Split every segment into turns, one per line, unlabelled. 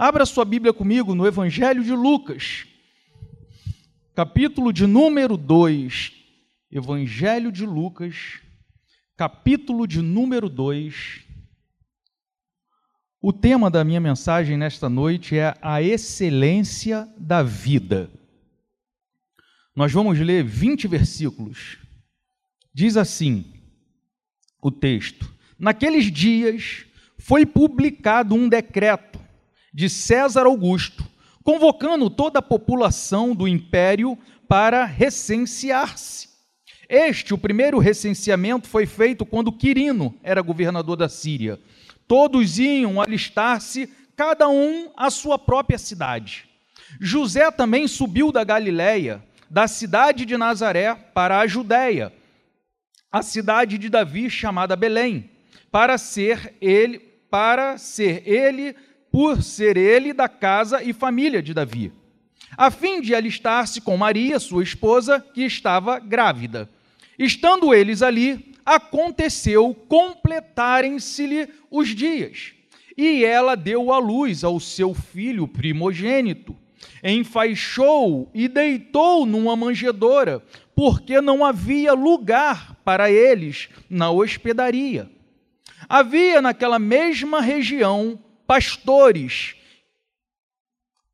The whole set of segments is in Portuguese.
Abra sua Bíblia comigo no Evangelho de Lucas, capítulo de número 2. Evangelho de Lucas, capítulo de número 2. O tema da minha mensagem nesta noite é a excelência da vida. Nós vamos ler 20 versículos. Diz assim o texto: Naqueles dias foi publicado um decreto de César Augusto, convocando toda a população do império para recensear-se. Este, o primeiro recenseamento, foi feito quando Quirino era governador da Síria. Todos iam alistar-se, cada um à sua própria cidade. José também subiu da Galiléia, da cidade de Nazaré, para a Judéia, a cidade de Davi chamada Belém, para ser ele, para ser ele, por ser ele da casa e família de Davi, a fim de alistar-se com Maria, sua esposa, que estava grávida. Estando eles ali, aconteceu completarem-se-lhe os dias. E ela deu à luz ao seu filho primogênito. Enfaixou e deitou numa manjedoura, porque não havia lugar para eles na hospedaria. Havia naquela mesma região pastores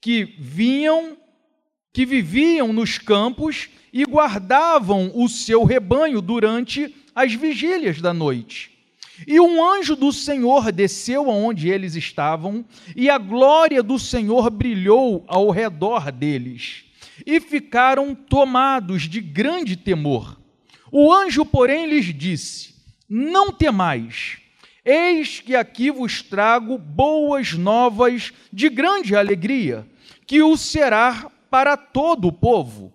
que vinham, que viviam nos campos e guardavam o seu rebanho durante as vigílias da noite. E um anjo do Senhor desceu aonde eles estavam, e a glória do Senhor brilhou ao redor deles, e ficaram tomados de grande temor. O anjo, porém, lhes disse: Não temais, eis que aqui vos trago boas novas de grande alegria, que o será para todo o povo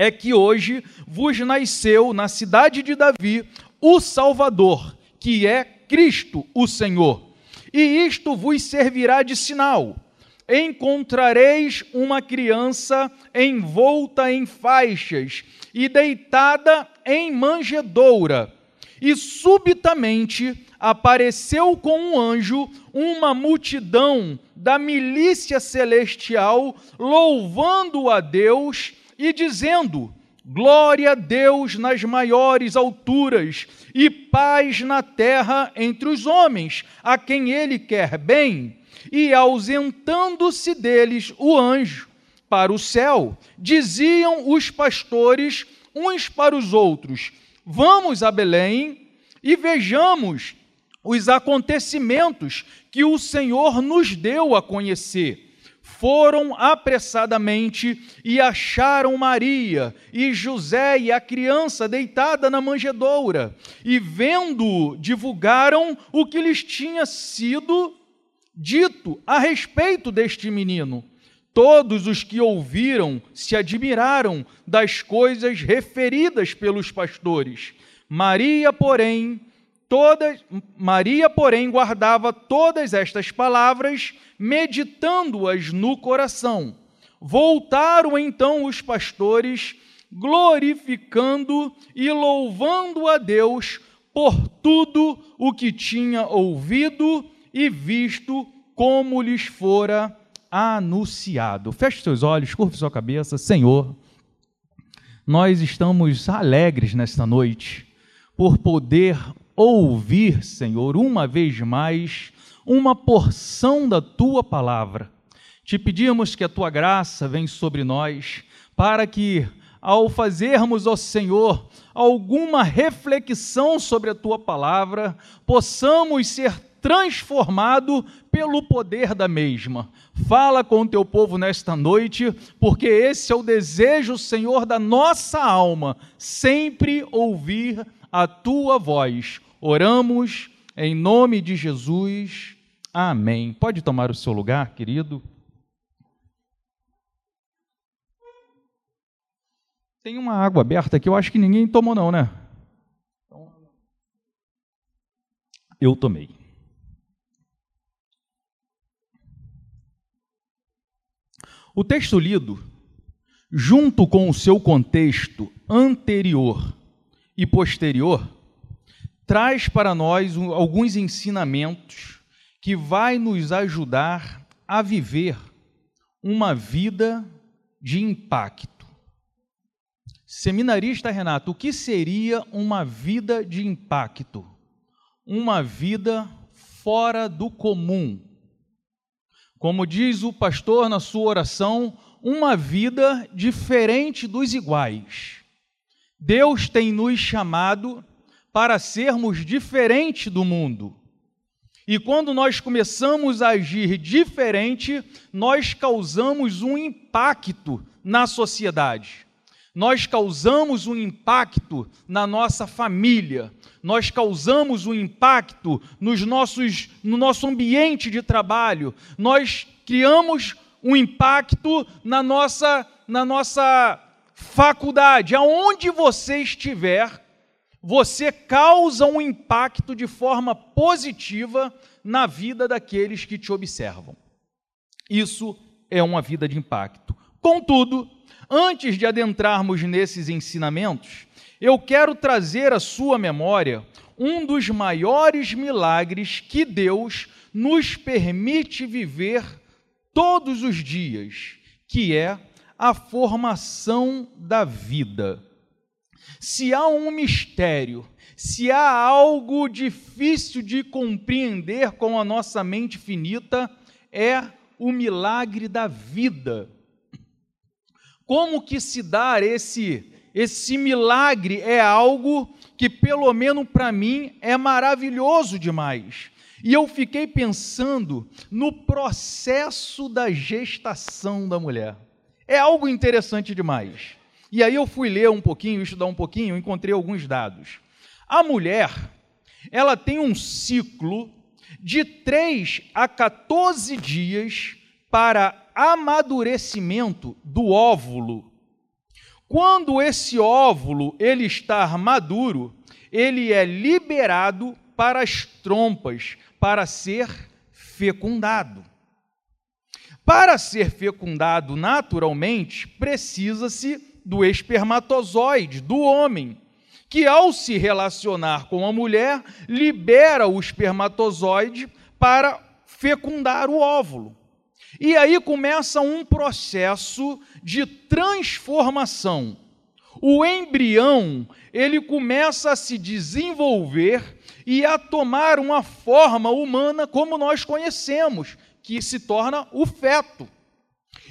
é que hoje vos nasceu na cidade de Davi o Salvador, que é Cristo o Senhor. E isto vos servirá de sinal. Encontrareis uma criança envolta em faixas e deitada em manjedoura. E subitamente apareceu com um anjo uma multidão da milícia celestial, louvando a Deus e dizendo: Glória a Deus nas maiores alturas e paz na terra entre os homens, a quem ele quer bem. E ausentando-se deles o anjo para o céu, diziam os pastores uns para os outros: Vamos a Belém e vejamos os acontecimentos que o Senhor nos deu a conhecer foram apressadamente e acharam Maria e José e a criança deitada na manjedoura, e vendo, divulgaram o que lhes tinha sido dito a respeito deste menino. Todos os que ouviram se admiraram das coisas referidas pelos pastores. Maria, porém, todas Maria, porém, guardava todas estas palavras meditando-as no coração. Voltaram então os pastores, glorificando e louvando a Deus por tudo o que tinha ouvido e visto como lhes fora anunciado. Feche seus olhos, curva sua cabeça, Senhor. Nós estamos alegres nesta noite por poder ouvir, Senhor, uma vez mais uma porção da tua palavra. Te pedimos que a tua graça venha sobre nós, para que, ao fazermos, ó Senhor, alguma reflexão sobre a tua palavra, possamos ser transformado pelo poder da mesma. Fala com o teu povo nesta noite, porque esse é o desejo, Senhor, da nossa alma, sempre ouvir a tua voz. Oramos em nome de Jesus. Amém. Pode tomar o seu lugar, querido. Tem uma água aberta aqui, eu acho que ninguém tomou, não, né? Eu tomei. O texto lido, junto com o seu contexto anterior e posterior, traz para nós alguns ensinamentos que vai nos ajudar a viver uma vida de impacto. Seminarista Renato, o que seria uma vida de impacto? Uma vida fora do comum. Como diz o pastor na sua oração, uma vida diferente dos iguais. Deus tem nos chamado para sermos diferente do mundo. E quando nós começamos a agir diferente, nós causamos um impacto na sociedade. Nós causamos um impacto na nossa família, nós causamos um impacto nos nossos, no nosso ambiente de trabalho, nós criamos um impacto na nossa, na nossa faculdade. Aonde você estiver, você causa um impacto de forma positiva na vida daqueles que te observam. Isso é uma vida de impacto. Contudo, antes de adentrarmos nesses ensinamentos, eu quero trazer à sua memória um dos maiores milagres que Deus nos permite viver todos os dias, que é a formação da vida. Se há um mistério, se há algo difícil de compreender com a nossa mente finita, é o milagre da vida. Como que se dar esse esse milagre é algo que pelo menos para mim é maravilhoso demais. E eu fiquei pensando no processo da gestação da mulher. É algo interessante demais. E aí eu fui ler um pouquinho, estudar um pouquinho, encontrei alguns dados. A mulher, ela tem um ciclo de 3 a 14 dias para amadurecimento do óvulo. Quando esse óvulo ele está maduro, ele é liberado para as trompas para ser fecundado. Para ser fecundado naturalmente, precisa-se do espermatozoide, do homem, que ao se relacionar com a mulher, libera o espermatozoide para fecundar o óvulo. E aí começa um processo de transformação. O embrião, ele começa a se desenvolver e a tomar uma forma humana como nós conhecemos, que se torna o feto.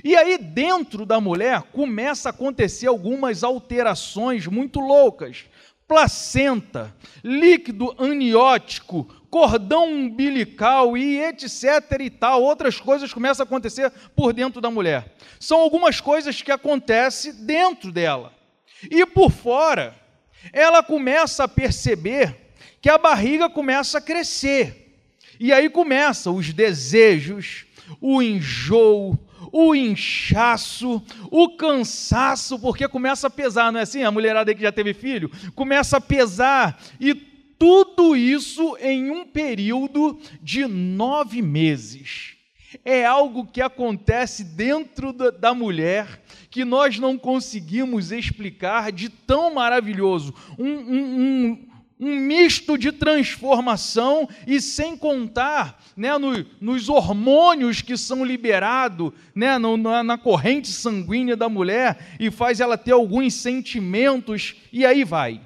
E aí, dentro da mulher, começa a acontecer algumas alterações muito loucas. Placenta, líquido aniótico, cordão umbilical e etc e tal, outras coisas começam a acontecer por dentro da mulher. São algumas coisas que acontecem dentro dela. E por fora, ela começa a perceber que a barriga começa a crescer. E aí começam os desejos, o enjoo, o inchaço, o cansaço, porque começa a pesar, não é assim? A mulherada que já teve filho começa a pesar, e tudo isso em um período de nove meses. É algo que acontece dentro da mulher que nós não conseguimos explicar de tão maravilhoso. Um, um, um, um misto de transformação e sem contar né, no, nos hormônios que são liberados né, na, na corrente sanguínea da mulher e faz ela ter alguns sentimentos, e aí vai.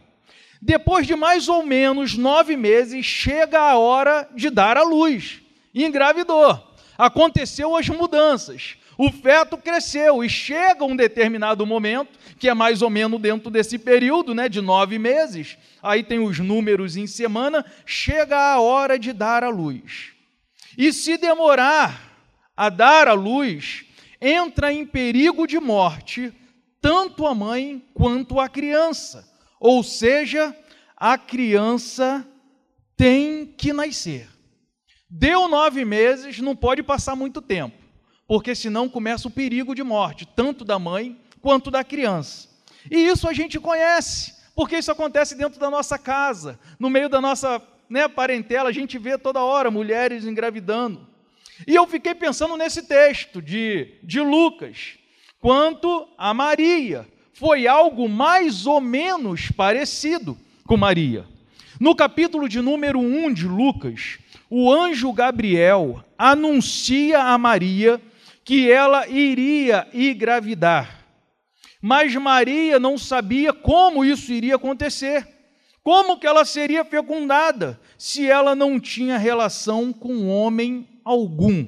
Depois de mais ou menos nove meses, chega a hora de dar à luz. E engravidou. Aconteceu as mudanças. O feto cresceu e chega um determinado momento, que é mais ou menos dentro desse período, né, de nove meses, aí tem os números em semana, chega a hora de dar a luz. E se demorar a dar a luz, entra em perigo de morte tanto a mãe quanto a criança. Ou seja, a criança tem que nascer. Deu nove meses, não pode passar muito tempo porque senão começa o perigo de morte, tanto da mãe quanto da criança. E isso a gente conhece, porque isso acontece dentro da nossa casa, no meio da nossa né, parentela, a gente vê toda hora mulheres engravidando. E eu fiquei pensando nesse texto de, de Lucas, quanto a Maria. Foi algo mais ou menos parecido com Maria. No capítulo de número 1 de Lucas, o anjo Gabriel anuncia a Maria que ela iria engravidar. Mas Maria não sabia como isso iria acontecer. Como que ela seria fecundada se ela não tinha relação com homem algum?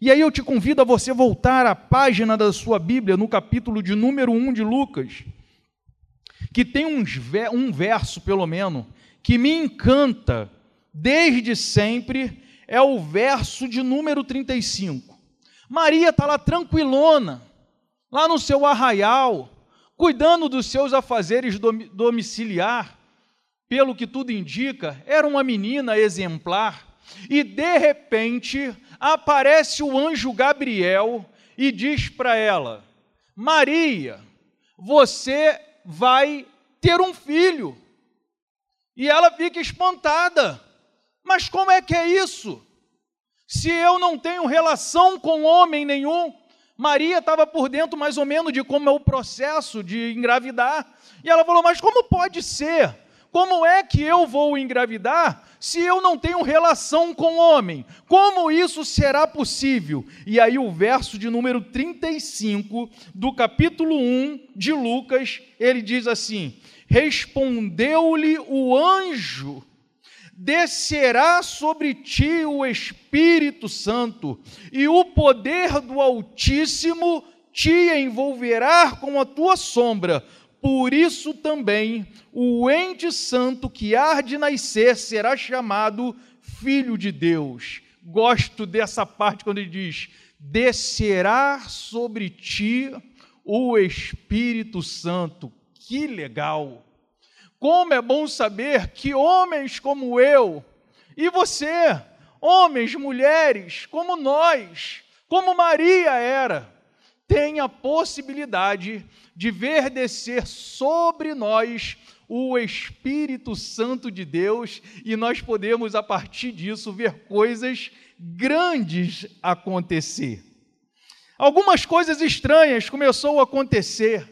E aí eu te convido a você voltar à página da sua Bíblia, no capítulo de número 1 de Lucas, que tem uns, um verso, pelo menos, que me encanta desde sempre, é o verso de número 35. Maria está lá tranquilona, lá no seu arraial, cuidando dos seus afazeres domiciliar, pelo que tudo indica, era uma menina exemplar, e de repente aparece o anjo Gabriel e diz para ela: Maria, você vai ter um filho. E ela fica espantada. Mas como é que é isso? Se eu não tenho relação com homem nenhum, Maria estava por dentro mais ou menos de como é o processo de engravidar. E ela falou: Mas como pode ser? Como é que eu vou engravidar se eu não tenho relação com homem? Como isso será possível? E aí, o verso de número 35 do capítulo 1 de Lucas, ele diz assim: Respondeu-lhe o anjo descerá sobre ti o Espírito Santo, e o poder do Altíssimo te envolverá com a tua sombra. Por isso também o ente santo que há de nascer será chamado Filho de Deus. Gosto dessa parte quando ele diz: descerá sobre ti o Espírito Santo. Que legal! Como é bom saber que homens como eu e você, homens, mulheres, como nós, como Maria era, tem a possibilidade de ver descer sobre nós o Espírito Santo de Deus e nós podemos, a partir disso, ver coisas grandes acontecer. Algumas coisas estranhas começou a acontecer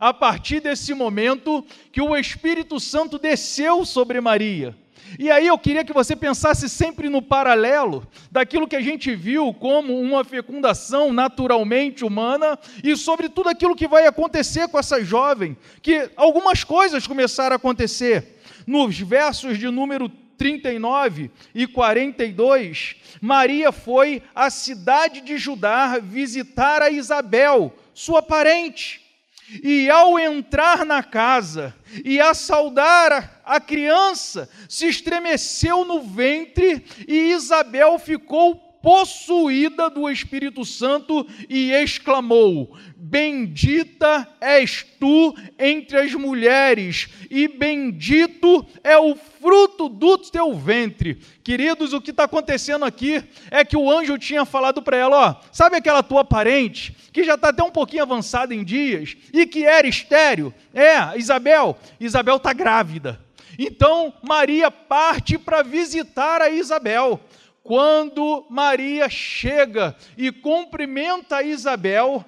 a partir desse momento que o Espírito Santo desceu sobre Maria. E aí eu queria que você pensasse sempre no paralelo daquilo que a gente viu como uma fecundação naturalmente humana e sobre tudo aquilo que vai acontecer com essa jovem, que algumas coisas começaram a acontecer. Nos versos de número 39 e 42, Maria foi à cidade de Judá visitar a Isabel, sua parente. E ao entrar na casa e a saudar a criança, se estremeceu no ventre e Isabel ficou possuída do Espírito Santo e exclamou: Bendita és tu entre as mulheres, e bendito é o fruto do teu ventre. Queridos, o que está acontecendo aqui é que o anjo tinha falado para ela: ó, sabe aquela tua parente que já está até um pouquinho avançada em dias e que era estéreo? É, Isabel. Isabel está grávida. Então Maria parte para visitar a Isabel. Quando Maria chega e cumprimenta Isabel,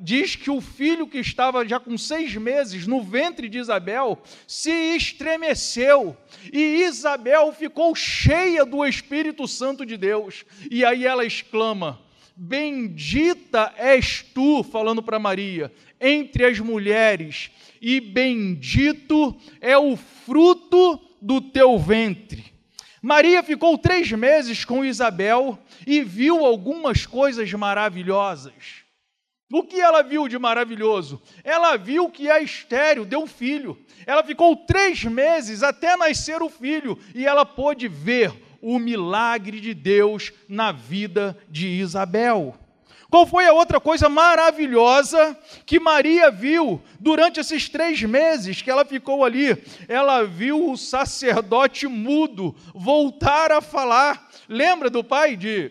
diz que o filho que estava já com seis meses no ventre de Isabel se estremeceu e Isabel ficou cheia do Espírito Santo de Deus. E aí ela exclama: Bendita és tu, falando para Maria, entre as mulheres, e bendito é o fruto do teu ventre. Maria ficou três meses com Isabel e viu algumas coisas maravilhosas. O que ela viu de maravilhoso? Ela viu que a estéreo deu um filho. Ela ficou três meses até nascer o filho e ela pôde ver o milagre de Deus na vida de Isabel. Qual foi a outra coisa maravilhosa que Maria viu durante esses três meses que ela ficou ali? Ela viu o sacerdote mudo voltar a falar. Lembra do pai de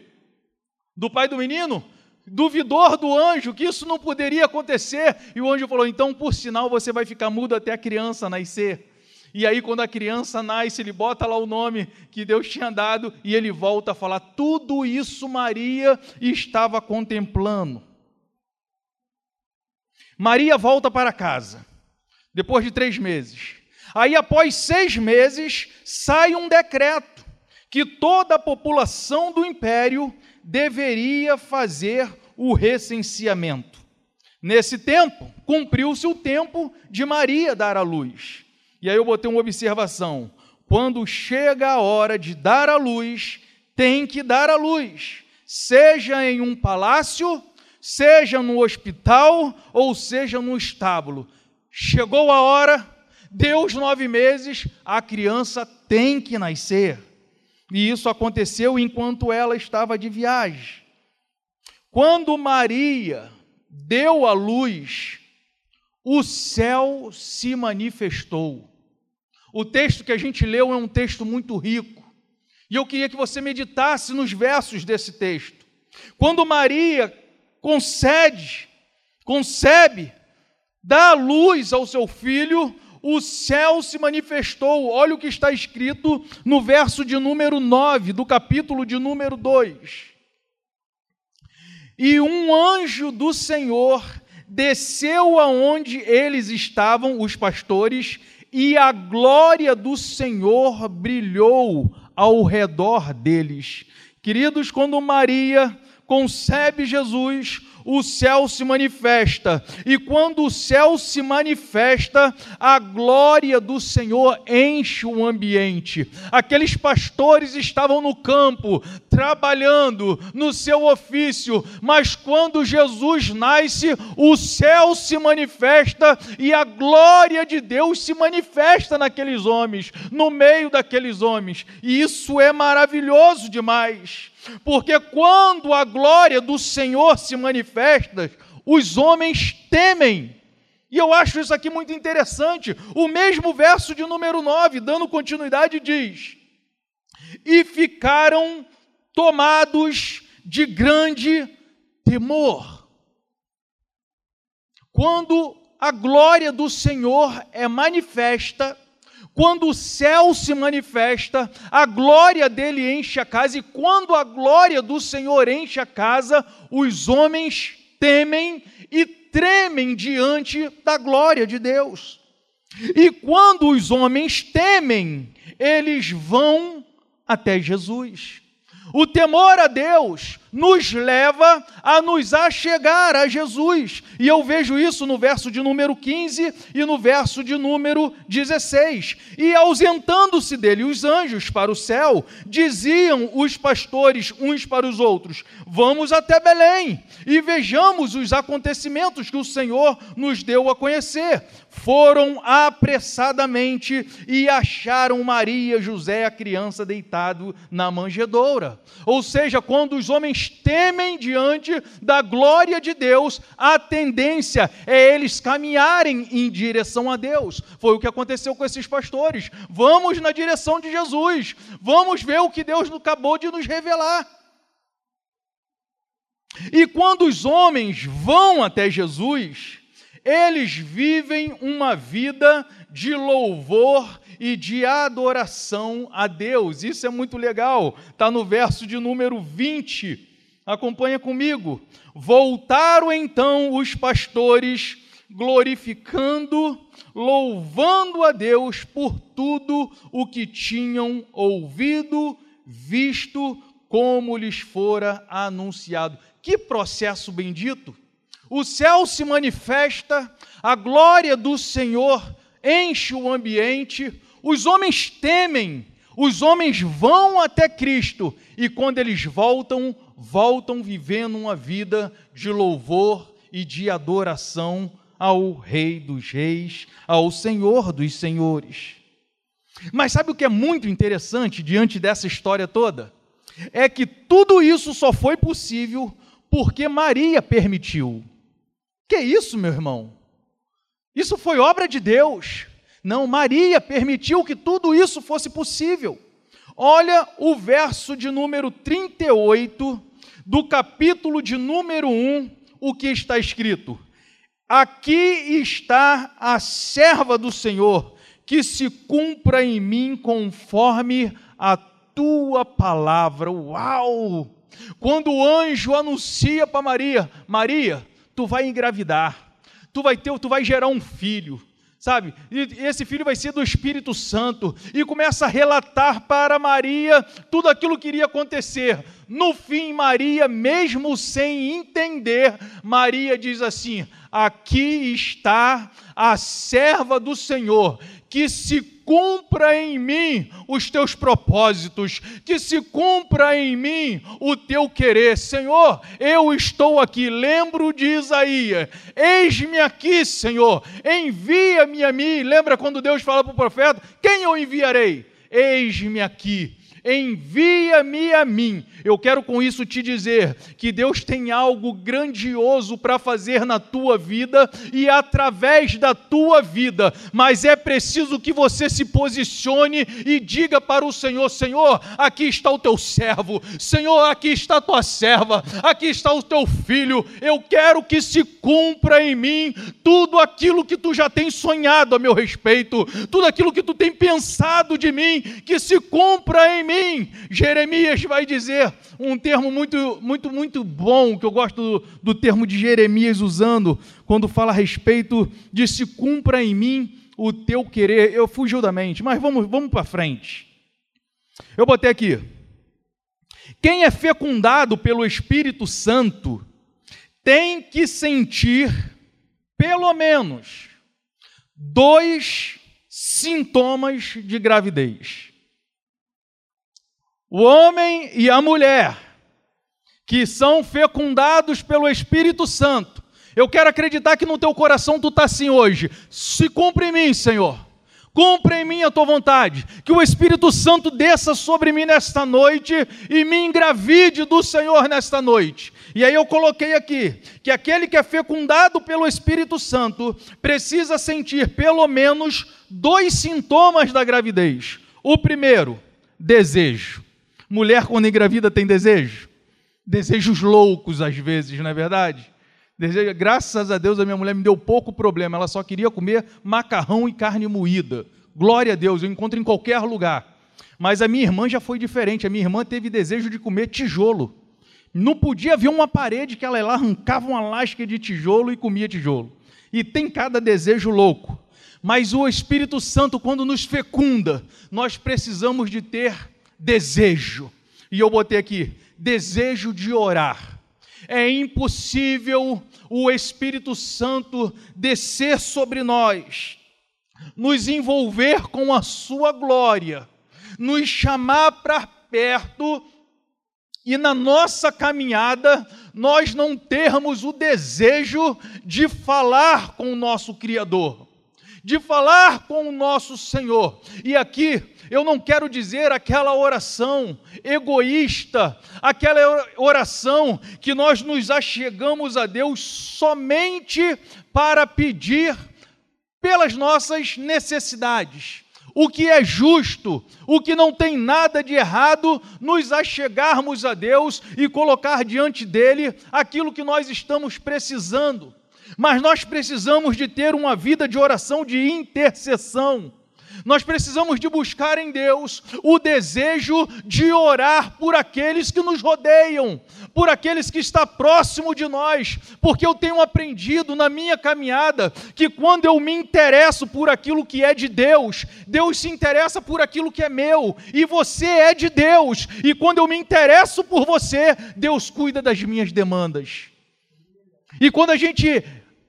do pai do menino? duvidor do anjo que isso não poderia acontecer. E o anjo falou: então, por sinal, você vai ficar mudo até a criança nascer. E aí, quando a criança nasce, ele bota lá o nome que Deus tinha dado e ele volta a falar. Tudo isso Maria estava contemplando. Maria volta para casa, depois de três meses. Aí, após seis meses, sai um decreto que toda a população do império deveria fazer o recenseamento. Nesse tempo, cumpriu-se o tempo de Maria dar à luz. E aí eu botei uma observação: quando chega a hora de dar à luz, tem que dar à luz, seja em um palácio, seja no hospital ou seja no estábulo. Chegou a hora, deu os nove meses, a criança tem que nascer. E isso aconteceu enquanto ela estava de viagem. Quando Maria deu à luz, o céu se manifestou. O texto que a gente leu é um texto muito rico. E eu queria que você meditasse nos versos desse texto. Quando Maria concede, concebe, dá luz ao seu filho, o céu se manifestou. Olha o que está escrito no verso de número 9 do capítulo de número 2. E um anjo do Senhor desceu aonde eles estavam, os pastores, e a glória do Senhor brilhou ao redor deles. Queridos, quando Maria concebe Jesus, o céu se manifesta. E quando o céu se manifesta, a glória do Senhor enche o ambiente. Aqueles pastores estavam no campo, trabalhando no seu ofício, mas quando Jesus nasce, o céu se manifesta e a glória de Deus se manifesta naqueles homens, no meio daqueles homens. E isso é maravilhoso demais. Porque quando a glória do Senhor se manifesta, os homens temem. E eu acho isso aqui muito interessante. O mesmo verso de número 9, dando continuidade, diz: E ficaram tomados de grande temor. Quando a glória do Senhor é manifesta, quando o céu se manifesta, a glória dele enche a casa, e quando a glória do Senhor enche a casa, os homens temem e tremem diante da glória de Deus. E quando os homens temem, eles vão até Jesus. O temor a Deus nos leva a nos achegar a Jesus. E eu vejo isso no verso de número 15 e no verso de número 16. E ausentando-se dele os anjos para o céu, diziam os pastores uns para os outros: Vamos até Belém e vejamos os acontecimentos que o Senhor nos deu a conhecer. Foram apressadamente e acharam Maria, José, a criança deitado na manjedoura. Ou seja, quando os homens temem diante da glória de Deus, a tendência é eles caminharem em direção a Deus. Foi o que aconteceu com esses pastores. Vamos na direção de Jesus, vamos ver o que Deus acabou de nos revelar. E quando os homens vão até Jesus, eles vivem uma vida de louvor e de adoração a Deus. Isso é muito legal. Está no verso de número 20 Acompanha comigo. Voltaram então os pastores, glorificando, louvando a Deus por tudo o que tinham ouvido, visto, como lhes fora anunciado. Que processo bendito! O céu se manifesta, a glória do Senhor enche o ambiente, os homens temem, os homens vão até Cristo e quando eles voltam, voltam vivendo uma vida de louvor e de adoração ao Rei dos Reis, ao Senhor dos Senhores. Mas sabe o que é muito interessante diante dessa história toda? É que tudo isso só foi possível porque Maria permitiu. Que isso, meu irmão? Isso foi obra de Deus. Não, Maria permitiu que tudo isso fosse possível. Olha o verso de número 38 do capítulo de número 1, o que está escrito: Aqui está a serva do Senhor, que se cumpra em mim conforme a tua palavra. Uau! Quando o anjo anuncia para Maria: Maria, tu vai engravidar, tu vai ter, tu vai gerar um filho. Sabe? E esse filho vai ser do Espírito Santo. E começa a relatar para Maria tudo aquilo que iria acontecer. No fim, Maria, mesmo sem entender, Maria diz assim: Aqui está a serva do Senhor, que se cumpra em mim os teus propósitos, que se cumpra em mim o teu querer. Senhor, eu estou aqui. Lembro de Isaías: Eis-me aqui, Senhor, envia-me a mim. Lembra quando Deus fala para o profeta: Quem eu enviarei? Eis-me aqui envia-me a mim. Eu quero com isso te dizer que Deus tem algo grandioso para fazer na tua vida e através da tua vida, mas é preciso que você se posicione e diga para o Senhor: Senhor, aqui está o teu servo, Senhor, aqui está a tua serva, aqui está o teu filho. Eu quero que se cumpra em mim tudo aquilo que tu já tens sonhado a meu respeito, tudo aquilo que tu tem pensado de mim, que se cumpra em mim mim. Jeremias vai dizer um termo muito, muito, muito bom, que eu gosto do, do termo de Jeremias usando, quando fala a respeito de se cumpra em mim o teu querer. Eu fugiu da mente, mas vamos, vamos para frente. Eu botei aqui. Quem é fecundado pelo Espírito Santo tem que sentir, pelo menos, dois sintomas de gravidez o homem e a mulher, que são fecundados pelo Espírito Santo. Eu quero acreditar que no teu coração tu está assim hoje. Se cumpre em mim, Senhor. Cumpre em mim a tua vontade. Que o Espírito Santo desça sobre mim nesta noite e me engravide do Senhor nesta noite. E aí eu coloquei aqui que aquele que é fecundado pelo Espírito Santo precisa sentir pelo menos dois sintomas da gravidez. O primeiro, desejo. Mulher, quando engravida, tem desejo. Desejos loucos, às vezes, não é verdade? Desejo, graças a Deus, a minha mulher me deu pouco problema. Ela só queria comer macarrão e carne moída. Glória a Deus, eu encontro em qualquer lugar. Mas a minha irmã já foi diferente. A minha irmã teve desejo de comer tijolo. Não podia ver uma parede que ela lá arrancava uma lasca de tijolo e comia tijolo. E tem cada desejo louco. Mas o Espírito Santo, quando nos fecunda, nós precisamos de ter desejo. E eu botei aqui: desejo de orar. É impossível o Espírito Santo descer sobre nós, nos envolver com a sua glória, nos chamar para perto e na nossa caminhada nós não termos o desejo de falar com o nosso Criador, de falar com o nosso Senhor. E aqui eu não quero dizer aquela oração egoísta, aquela oração que nós nos achegamos a Deus somente para pedir pelas nossas necessidades. O que é justo, o que não tem nada de errado, nos achegarmos a Deus e colocar diante dele aquilo que nós estamos precisando. Mas nós precisamos de ter uma vida de oração de intercessão nós precisamos de buscar em Deus o desejo de orar por aqueles que nos rodeiam, por aqueles que estão próximo de nós, porque eu tenho aprendido na minha caminhada que quando eu me interesso por aquilo que é de Deus, Deus se interessa por aquilo que é meu, e você é de Deus, e quando eu me interesso por você, Deus cuida das minhas demandas. E quando a gente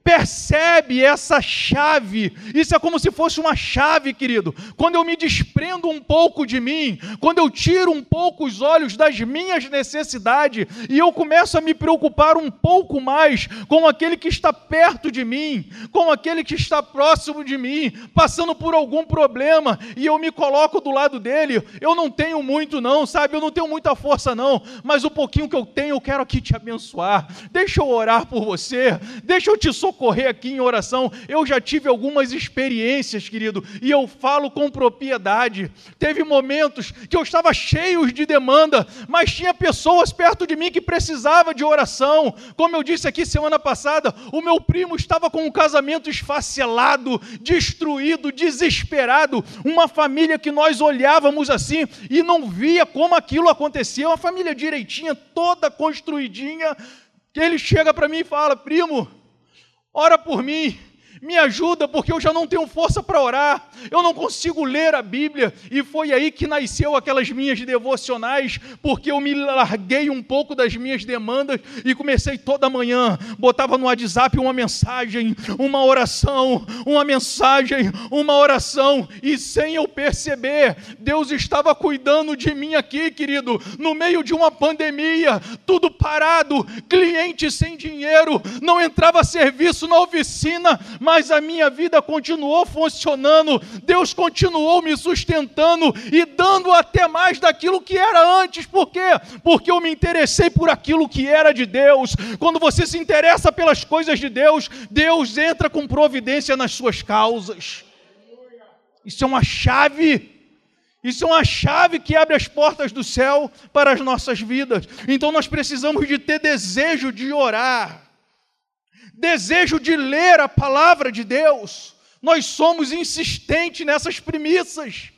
percebe essa chave. Isso é como se fosse uma chave, querido. Quando eu me desprendo um pouco de mim, quando eu tiro um pouco os olhos das minhas necessidades e eu começo a me preocupar um pouco mais com aquele que está perto de mim, com aquele que está próximo de mim, passando por algum problema e eu me coloco do lado dele, eu não tenho muito não, sabe? Eu não tenho muita força não, mas o pouquinho que eu tenho eu quero aqui te abençoar. Deixa eu orar por você, deixa eu te socorrer socorrer aqui em oração. Eu já tive algumas experiências, querido, e eu falo com propriedade. Teve momentos que eu estava cheio de demanda, mas tinha pessoas perto de mim que precisavam de oração. Como eu disse aqui semana passada, o meu primo estava com um casamento esfacelado, destruído, desesperado. Uma família que nós olhávamos assim e não via como aquilo acontecia. Uma família direitinha, toda construidinha. Que ele chega para mim e fala: primo, ora por mim. Me ajuda, porque eu já não tenho força para orar, eu não consigo ler a Bíblia. E foi aí que nasceu aquelas minhas devocionais, porque eu me larguei um pouco das minhas demandas e comecei toda manhã, botava no WhatsApp uma mensagem, uma oração, uma mensagem, uma oração, e sem eu perceber, Deus estava cuidando de mim aqui, querido, no meio de uma pandemia, tudo parado, cliente sem dinheiro, não entrava serviço na oficina, mas a minha vida continuou funcionando, Deus continuou me sustentando e dando até mais daquilo que era antes, por quê? Porque eu me interessei por aquilo que era de Deus. Quando você se interessa pelas coisas de Deus, Deus entra com providência nas suas causas. Isso é uma chave. Isso é uma chave que abre as portas do céu para as nossas vidas. Então nós precisamos de ter desejo de orar desejo de ler a palavra de Deus. Nós somos insistentes nessas premissas.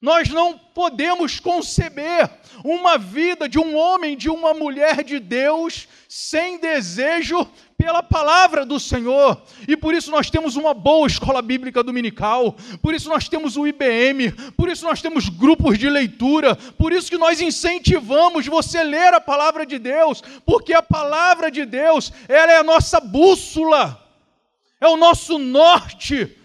Nós não podemos conceber uma vida de um homem, de uma mulher de Deus, sem desejo pela palavra do Senhor. E por isso nós temos uma boa escola bíblica dominical, por isso nós temos o IBM, por isso nós temos grupos de leitura, por isso que nós incentivamos você a ler a palavra de Deus, porque a palavra de Deus, ela é a nossa bússola, é o nosso norte.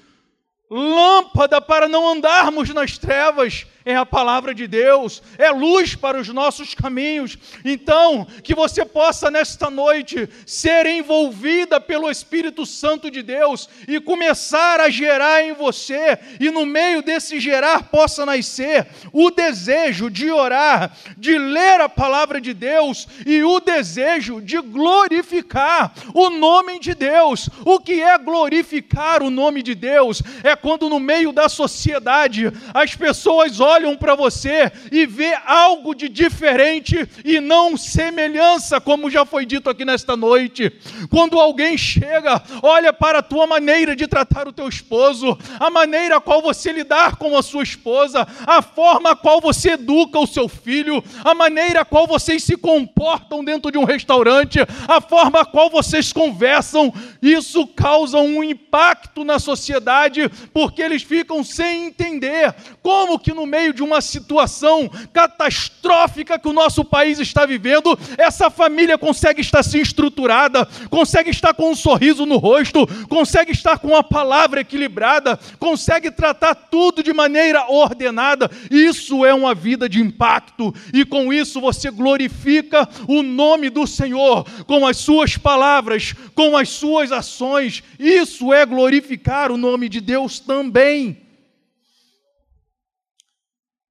Lâmpada para não andarmos nas trevas, é a palavra de Deus, é luz para os nossos caminhos. Então, que você possa nesta noite ser envolvida pelo Espírito Santo de Deus e começar a gerar em você, e no meio desse gerar possa nascer o desejo de orar, de ler a palavra de Deus e o desejo de glorificar o nome de Deus. O que é glorificar o nome de Deus? É quando no meio da sociedade as pessoas olham olham para você e vê algo de diferente e não semelhança, como já foi dito aqui nesta noite. Quando alguém chega, olha para a tua maneira de tratar o teu esposo, a maneira a qual você lidar com a sua esposa, a forma a qual você educa o seu filho, a maneira a qual vocês se comportam dentro de um restaurante, a forma a qual vocês conversam, isso causa um impacto na sociedade, porque eles ficam sem entender como que no meio meio de uma situação catastrófica que o nosso país está vivendo, essa família consegue estar assim estruturada, consegue estar com um sorriso no rosto, consegue estar com uma palavra equilibrada, consegue tratar tudo de maneira ordenada. Isso é uma vida de impacto, e com isso você glorifica o nome do Senhor com as suas palavras, com as suas ações. Isso é glorificar o nome de Deus também.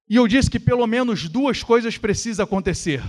E eu disse que pelo menos duas coisas precisam acontecer.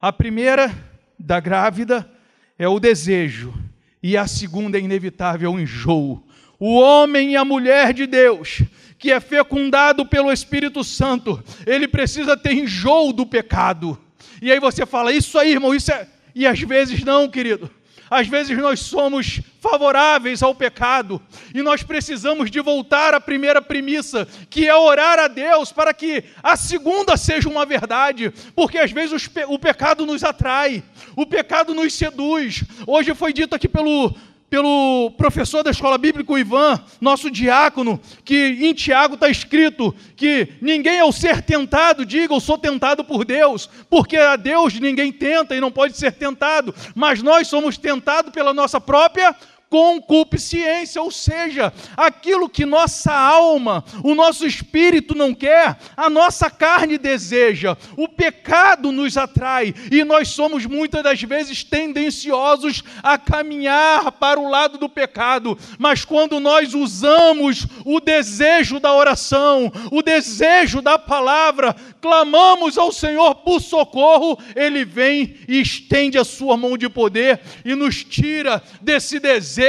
A primeira, da grávida, é o desejo, e a segunda é inevitável, é o enjoo. O homem e a mulher de Deus, que é fecundado pelo Espírito Santo, ele precisa ter enjoo do pecado. E aí você fala, isso aí, irmão, isso é. E às vezes não, querido. Às vezes nós somos favoráveis ao pecado e nós precisamos de voltar à primeira premissa, que é orar a Deus para que a segunda seja uma verdade, porque às vezes o pecado nos atrai, o pecado nos seduz. Hoje foi dito aqui pelo pelo professor da escola bíblica, Ivan, nosso diácono, que em Tiago está escrito que ninguém ao ser tentado diga eu sou tentado por Deus, porque a Deus ninguém tenta e não pode ser tentado, mas nós somos tentados pela nossa própria concupiscência, ou seja, aquilo que nossa alma, o nosso espírito não quer, a nossa carne deseja, o pecado nos atrai e nós somos muitas das vezes tendenciosos a caminhar para o lado do pecado, mas quando nós usamos o desejo da oração, o desejo da palavra, clamamos ao Senhor por socorro, Ele vem e estende a sua mão de poder e nos tira desse desejo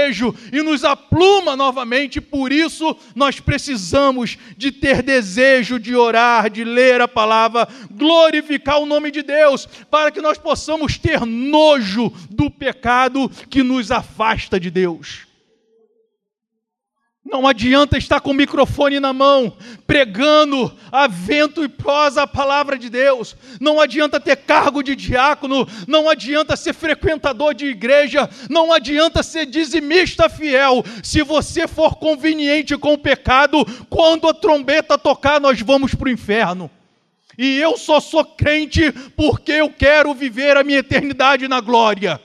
e nos apluma novamente. Por isso, nós precisamos de ter desejo de orar, de ler a palavra, glorificar o nome de Deus, para que nós possamos ter nojo do pecado que nos afasta de Deus. Não adianta estar com o microfone na mão, pregando a vento e prosa a palavra de Deus. Não adianta ter cargo de diácono, não adianta ser frequentador de igreja, não adianta ser dizimista fiel. Se você for conveniente com o pecado, quando a trombeta tocar, nós vamos para o inferno. E eu só sou crente porque eu quero viver a minha eternidade na glória.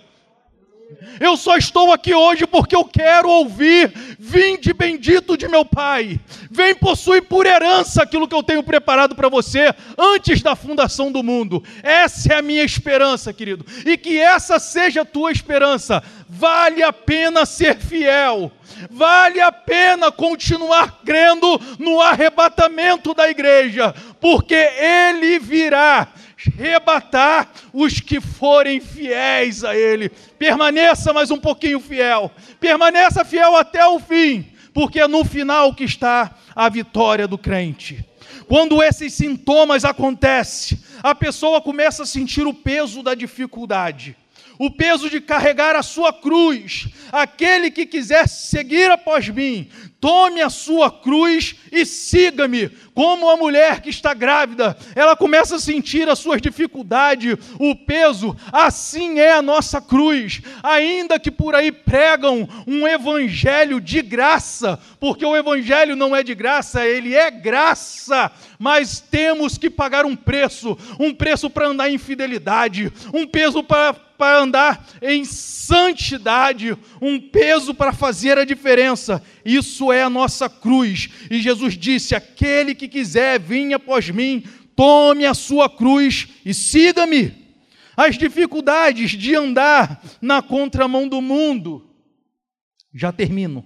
Eu só estou aqui hoje porque eu quero ouvir: Vinde bendito de meu Pai, vem possuir por herança aquilo que eu tenho preparado para você antes da fundação do mundo. Essa é a minha esperança, querido, e que essa seja a tua esperança. Vale a pena ser fiel, vale a pena continuar crendo no arrebatamento da igreja, porque ele virá rebatar os que forem fiéis a Ele. Permaneça mais um pouquinho fiel, permaneça fiel até o fim, porque é no final que está a vitória do crente. Quando esses sintomas acontecem, a pessoa começa a sentir o peso da dificuldade o peso de carregar a sua cruz. Aquele que quiser seguir após mim, tome a sua cruz e siga-me. Como a mulher que está grávida, ela começa a sentir as suas dificuldades, o peso, assim é a nossa cruz. Ainda que por aí pregam um evangelho de graça, porque o evangelho não é de graça, ele é graça, mas temos que pagar um preço, um preço para andar em fidelidade, um peso para para andar em santidade, um peso para fazer a diferença. Isso é a nossa cruz. E Jesus disse: Aquele que quiser vir após mim, tome a sua cruz e siga-me. As dificuldades de andar na contramão do mundo. Já termino.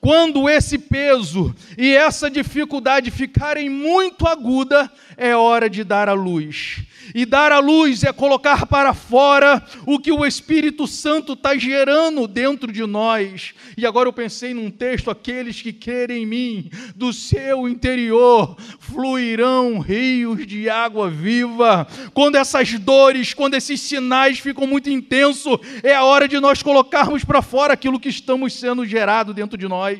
Quando esse peso e essa dificuldade ficarem muito aguda, é hora de dar a luz. E dar a luz é colocar para fora o que o Espírito Santo está gerando dentro de nós. E agora eu pensei num texto: aqueles que querem em mim, do seu interior fluirão rios de água viva. Quando essas dores, quando esses sinais ficam muito intensos, é a hora de nós colocarmos para fora aquilo que estamos sendo gerado dentro de nós.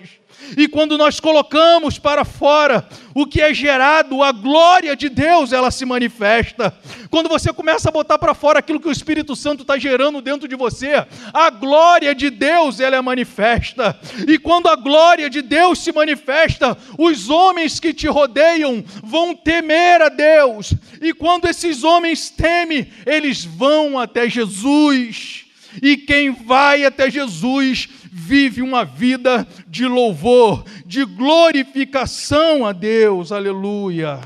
E quando nós colocamos para fora o que é gerado, a glória de Deus, ela se manifesta. Quando você começa a botar para fora aquilo que o Espírito Santo está gerando dentro de você, a glória de Deus, ela é manifesta. E quando a glória de Deus se manifesta, os homens que te rodeiam vão temer a Deus. E quando esses homens temem, eles vão até Jesus. E quem vai até Jesus vive uma vida de louvor, de glorificação a Deus, aleluia.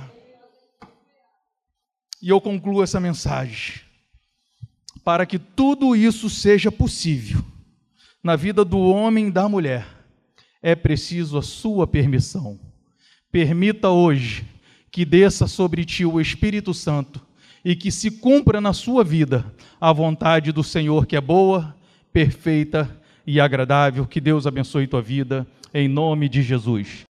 E eu concluo essa mensagem. Para que tudo isso seja possível na vida do homem e da mulher, é preciso a sua permissão. Permita hoje que desça sobre ti o Espírito Santo e que se cumpra na sua vida a vontade do Senhor, que é boa, perfeita e agradável. Que Deus abençoe tua vida, em nome de Jesus.